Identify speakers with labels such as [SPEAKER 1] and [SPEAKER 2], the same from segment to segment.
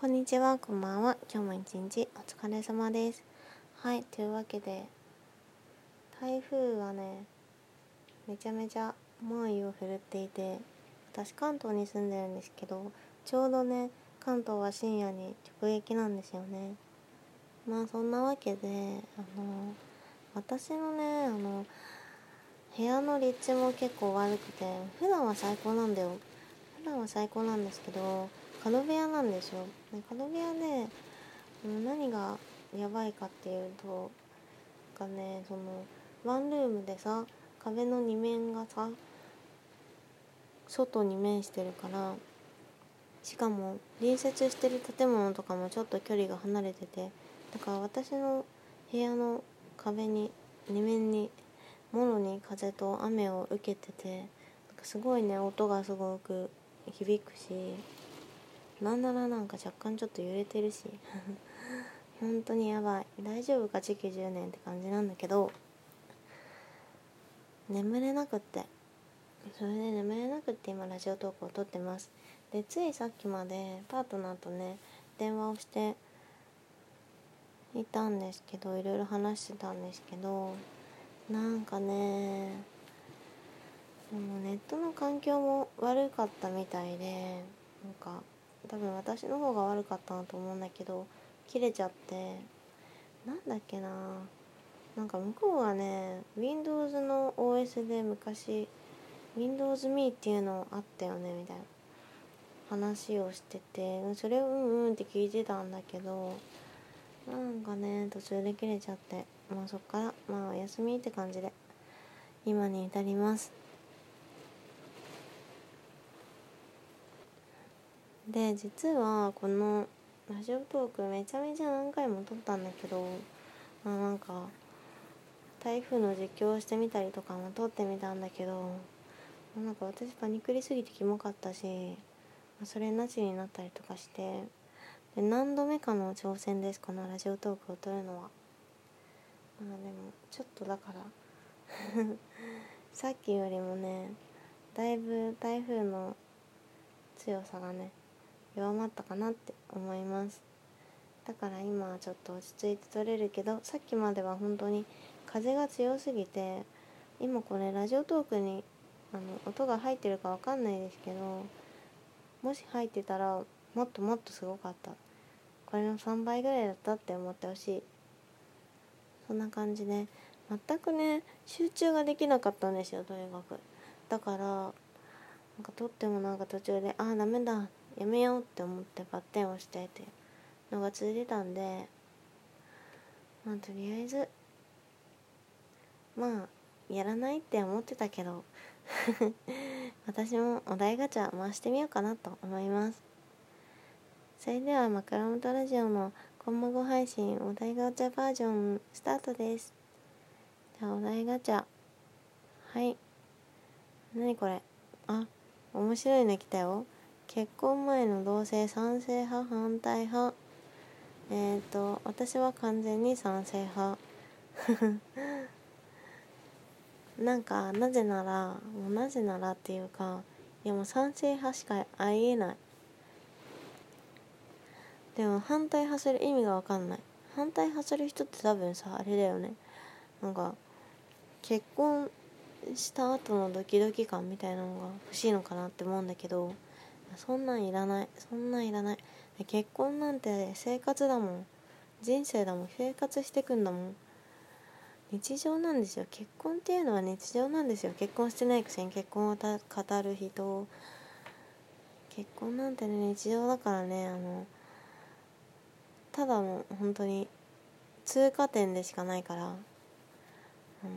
[SPEAKER 1] こんにちは、こんばんは。今日も一日お疲れ様です。はい、というわけで、台風はね、めちゃめちゃ猛威を振るっていて、私関東に住んでるんですけど、ちょうどね、関東は深夜に直撃なんですよね。まあそんなわけで、あの、私のね、あの、部屋の立地も結構悪くて、普段は最高なんだよ。普段は最高なんですけど、角部屋なんですよ。で角部屋で、うん何がやばいかっていうと、がね、その、ワンルームでさ、壁の2面がさ、外に面してるから、しかも隣接してる建物とかもちょっと距離が離れてて、だから私の部屋の壁に、2面に、もろに風と雨を受けてて、なんかすごいね、音がすごく響くし、なんならなんか若干ちょっと揺れてるし。本当にやばい。大丈夫か？地球10年って感じなんだけど。眠れなくって。それで眠れなくって今ラジオトークを撮ってます。でついさっきまでパートナーとね電話をしていたんですけどいろいろ話してたんですけどなんかねもネットの環境も悪かったみたいでなんか多分私の方が悪かったなと思うんだけど切れちゃって。なんだっけな。なんか向こうはね Windows の OS で昔 Windows Me っていうのあったよねみたいな。話をしててそれをうんうんって聞いてたんだけどなんかね途中で切れちゃって。まあそっからまあお休みって感じで今に至ります。で実はこのラジオトークめちゃめちゃ何回も撮ったんだけどまあなんか台風の実況をしてみたりとかも撮ってみたんだけどなんか私パニクりすぎてキモかったしそれなしになったりとかしてで何度目かの挑戦ですこのラジオトークを撮るのは。まあでもちょっとだから さっきよりもねだいぶ台風の強さがね弱まったかなって思います。だから今はちょっと落ち着いて撮れるけどさっきまでは本当に風が強すぎて今これラジオトークにあの音が入ってるかわかんないですけどもし入ってたらもっともっとすごかった。これの3倍ぐらいだったって思ってほしい。そんな感じで全くね集中ができなかったんですよとにかく。だからなんか撮ってもなんか途中でああダメだやめようって思ってバッテンをしてっていうのが続いてたんでまあとりあえずまあやらないって思ってたけど 私もお題ガチャ回してみようかなと思います。それでは枕元ラジオの今後配信お題ガチャバージョンスタートです。じゃあお題ガチャ。はい。何これ？あ面白いの来たよ。結婚前の同性賛成派反対派。えっ、ー、と私は完全に賛成派。なんかなぜならもうなぜならっていうかいやもう賛成派しかありえない。でも反対派する意味が分かんない。反対派する人って多分さあれだよね。なんか結婚した後のドキドキ感みたいなのが欲しいのかなって思うんだけど。そんなんいらない。そんなんいらない。結婚なんて生活だもん。人生だもん。生活してくんだもん。日常なんですよ。結婚っていうのは日常なんですよ。結婚してないくせに結婚を語る人。結婚なんてね日常だからねあのただもう本当に通過点でしかないから。あの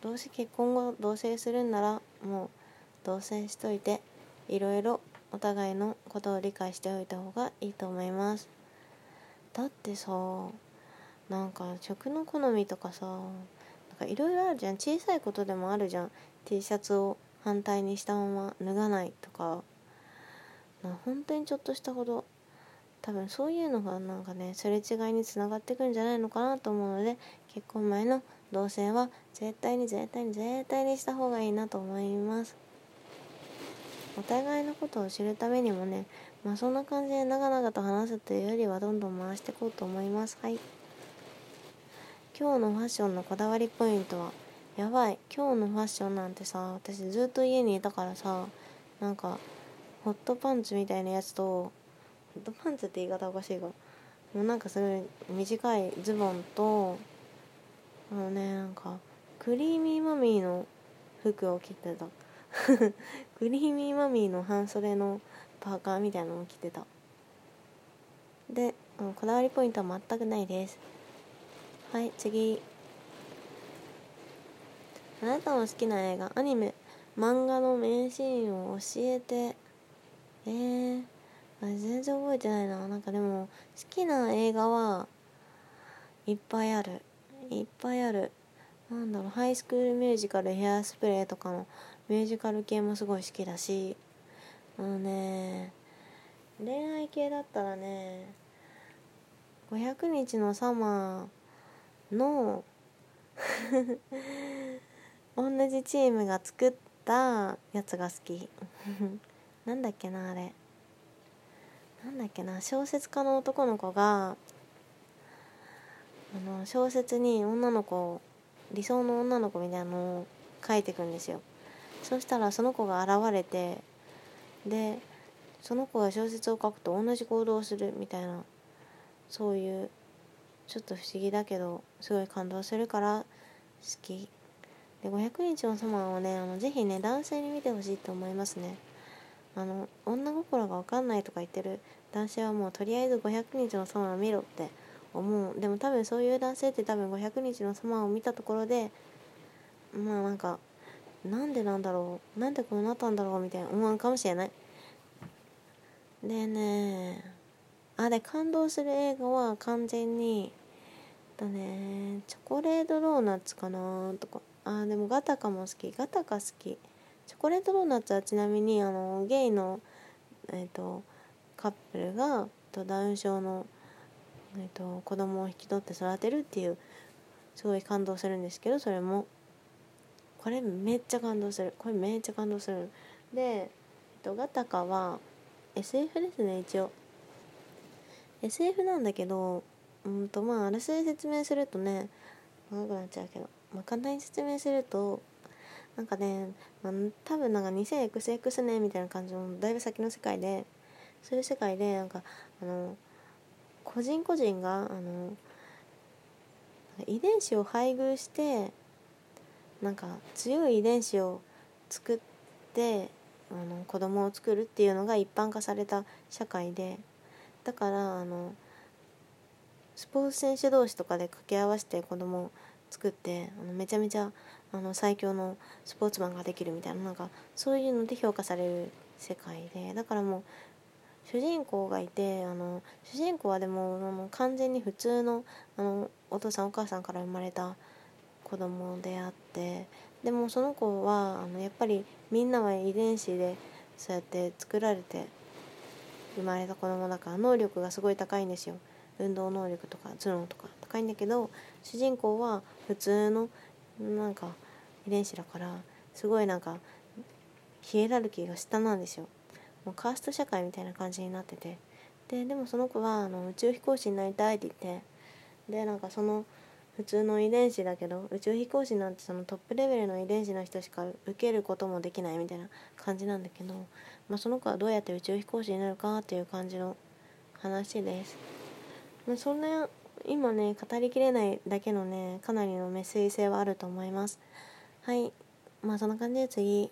[SPEAKER 1] どうせ結婚後同棲するんならもう同棲しといていろいろお互いのことを理解しておいた方がいいと思います。だってさなんか食の好みとかさなんかいろいろあるじゃん。小さいことでもあるじゃん。T シャツを反対にしたまま脱がないとか。本当にちょっとしたこと。多分そういうのがなんかねすれ違いにつながってくんじゃないのかなと思うので結婚前の同棲は絶対に絶対に絶対にした方がいいなと思います。お互いのことを知るためにもねまあそんな感じで長々と話すというよりはどんどん回していこうと思います。はい。今日のファッションのこだわりポイントはやばい。今日のファッションなんてさ私ずっと家にいたからさなんかホットパンツみたいなやつとホットパンツって言い方おかしいがもうなんかすごい短いズボンとあのねなんかクリーミーマミーの服を着てた。クリーミーマミーの半袖のパーカーみたいなのを着てた。で、うん、こだわりポイントは全くないです。はい次。あなたの好きな映画アニメ漫画の名シーンを教えて。えー、全然覚えてないな。なんかでも好きな映画はいっぱいある。いっぱいある。なんだろうハイスクールミュージカルヘアスプレーとかのミュージカル系もすごい好きだしあのね恋愛系だったらね500日のサマーの 同じチームが作ったやつが好き。なんだっけなあれ。なんだっけな小説家の男の子があの小説に女の子理想の女の子みたいなのを書いていくんですよ。そしたらその子が現れてでその子が小説を書くと同じ行動をするみたいなそういうちょっと不思議だけどすごい感動するから好き。で500日の様をねあのぜひね男性に見てほしいと思いますね。あの女心が分かんないとか言ってる男性はもうとりあえず500日の様を見ろって思う。でも多分そういう男性って多分500日の様を見たところでまあなんかなんでなんだろう？なんでこうなったんだろう？みたいな思うかもしれない。でねあで感動する映画は完全にだねチョコレートドーナツかなとか。あでもガタカも好き。ガタカ好き。チョコレートドーナツはちなみにあのゲイの、えーと、カップルがとダウン症の、えーと、子供を引き取って育てるっていうすごい感動するんですけどそれも。これめっちゃ感動する。これめっちゃ感動する。で、えっと、ガタカは SF ですね一応。SF なんだけどうんとまああらすじ説明するとね長くなっちゃうけど、まあ、簡単に説明するとなんかね、まあ、多分なんか 2000XX 年みたいな感じのだいぶ先の世界でそういう世界でなんかあの個人個人があの遺伝子を配偶してなんか強い遺伝子を作ってあの子供を作るっていうのが一般化された社会でだからあのスポーツ選手同士とかで掛け合わせて子供を作ってあのめちゃめちゃあの最強のスポーツマンができるみたいななんかそういうので評価される世界でだからもう主人公がいてあの主人公はでもあの完全に普通のあのお父さんお母さんから生まれた子供であってでもその子はあのやっぱりみんなは遺伝子でそうやって作られて生まれた子供だから能力がすごい高いんですよ。運動能力とか頭脳とか高いんだけど主人公は普通のなんか遺伝子だからすごいなんかヒエラルキーが下なんですよ。もうカースト社会みたいな感じになってて。ででもその子はあの宇宙飛行士になりたいって言って。でなんかその普通の遺伝子だけど宇宙飛行士なんてそのトップレベルの遺伝子の人しか受けることもできないみたいな感じなんだけど、まあ、その子はどうやって宇宙飛行士になるかっていう感じの話です。まあ、そんな今ね語りきれないだけのねかなりのメッセージ性はあると思います。はい。まあそんな感じで次。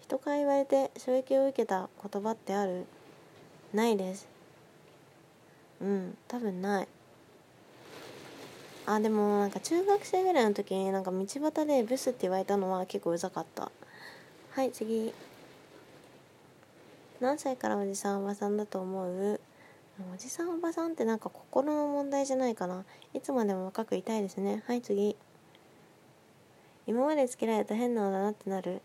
[SPEAKER 1] 人から言われて衝撃を受けた言葉ってある？ないです。うん。多分ない。あでもなんか中学生ぐらいの時になんか道端でブスって言われたのは結構うざかった。はい次。何歳からおじさんおばさんだと思う？おじさんおばさんってなんか心の問題じゃないかな。いつまでも若くいたいですね。はい次。今までつけられた変なのだなってなる。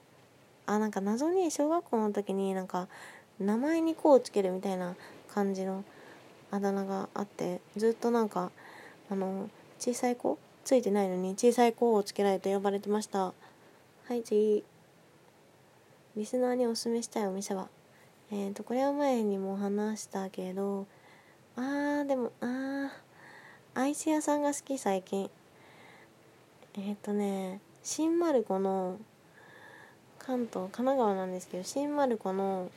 [SPEAKER 1] あなんか謎に小学校の時になんか名前に「こ」をつけるみたいな感じのあだ名があってずっとなんかあの小さい子？ついてないのに小さい子をつけられて呼ばれてました。はい次。リスナーにおすすめしたいお店は？えー、とこれは前にも話したけどあーでもあーアイス屋さんが好き最近。えっ、ー、とね新丸子の関東神奈川なんですけど新丸子の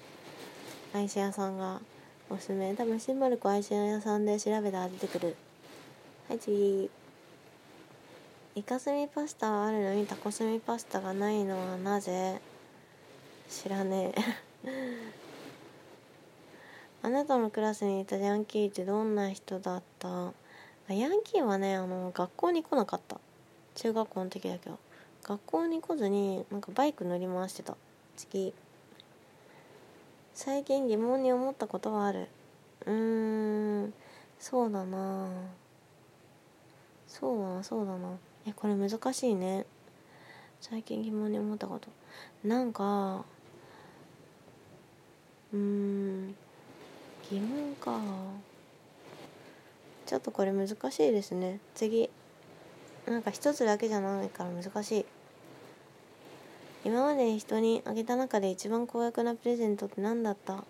[SPEAKER 1] アイス屋さんがおすすめ。多分新丸子アイス屋さんで調べたら出てくる。はい次。イカスミパスタはあるのにタコスミパスタがないのはなぜ？知らねえ。あなたのクラスにいたヤンキーってどんな人だった？ヤンキーはねあの学校に来なかった。中学校の時だけど。学校に来ずになんかバイク乗り回してた。次。最近疑問に思ったことはある。うーんそうだなあそうだなそうだな。えこれ難しいね。最近疑問に思ったこと。なんかうん疑問か。ちょっとこれ難しいですね。次。なんか一つだけじゃないから難しい。今まで人にあげた中で一番高額なプレゼントって何だった？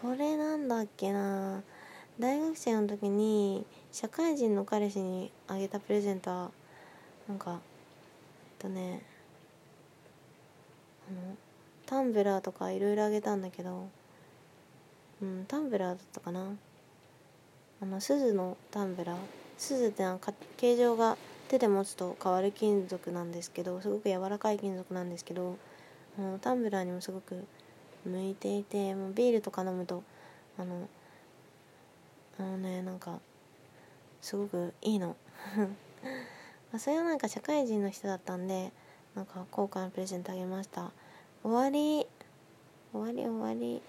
[SPEAKER 1] これなんだっけな。大学生の時に社会人の彼氏にあげたプレゼントはなんかえっとねあのタンブラーとかいろいろあげたんだけどうんタンブラーだったかな。あの鈴のタンブラー。鈴ってのは形状が手で持つと変わる金属なんですけどすごく柔らかい金属なんですけどあのタンブラーにもすごく向いていてもうビールとか飲むとあのあのねなんかすごくいいの。まあそれはなんか社会人の人だったんでなんか高価なプレゼントあげました。終わり。終わり終わり。